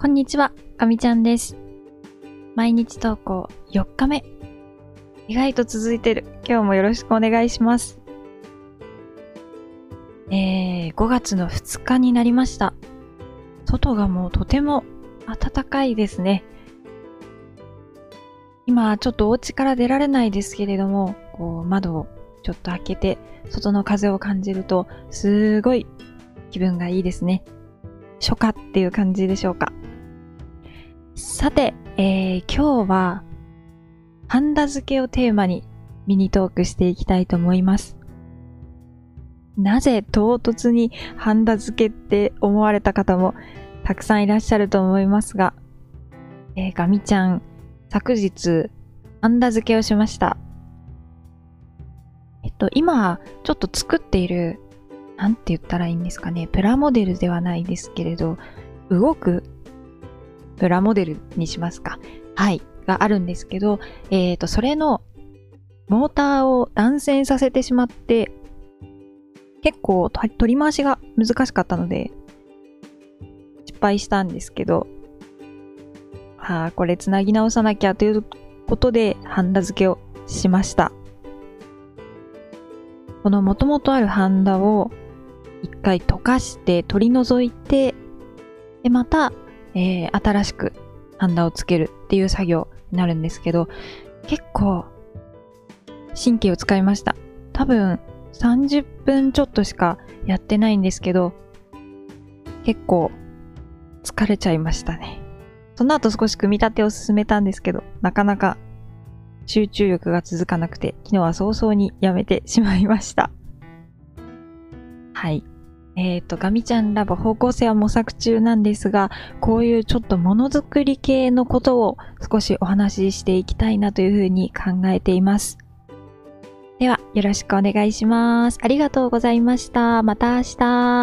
こんにちは、かみちゃんです。毎日投稿4日目。意外と続いてる。今日もよろしくお願いします。えー、5月の2日になりました。外がもうとても暖かいですね。今ちょっとお家から出られないですけれども、こう窓をちょっと開けて外の風を感じるとすごい気分がいいですね。初夏っていう感じでしょうか。さて、えー、今日は、ハンダ付けをテーマにミニトークしていきたいと思います。なぜ唐突にハンダ付けって思われた方もたくさんいらっしゃると思いますが、えー、ガミちゃん、昨日、ハンダ付けをしました。えっと、今、ちょっと作っている、なんて言ったらいいんですかね、プラモデルではないですけれど、動くプラモデルにしますか。はい。があるんですけど、えっ、ー、と、それのモーターを断線させてしまって、結構取り回しが難しかったので、失敗したんですけど、ああ、これつなぎ直さなきゃということで、ハンダ付けをしました。この元々あるハンダを一回溶かして取り除いて、で、またえー、新しくハンダをつけるっていう作業になるんですけど、結構神経を使いました。多分30分ちょっとしかやってないんですけど、結構疲れちゃいましたね。その後少し組み立てを進めたんですけど、なかなか集中力が続かなくて、昨日は早々にやめてしまいました。はい。えっ、ー、と、ガミちゃんラボ方向性は模索中なんですが、こういうちょっとものづくり系のことを少しお話ししていきたいなというふうに考えています。では、よろしくお願いします。ありがとうございました。また明日。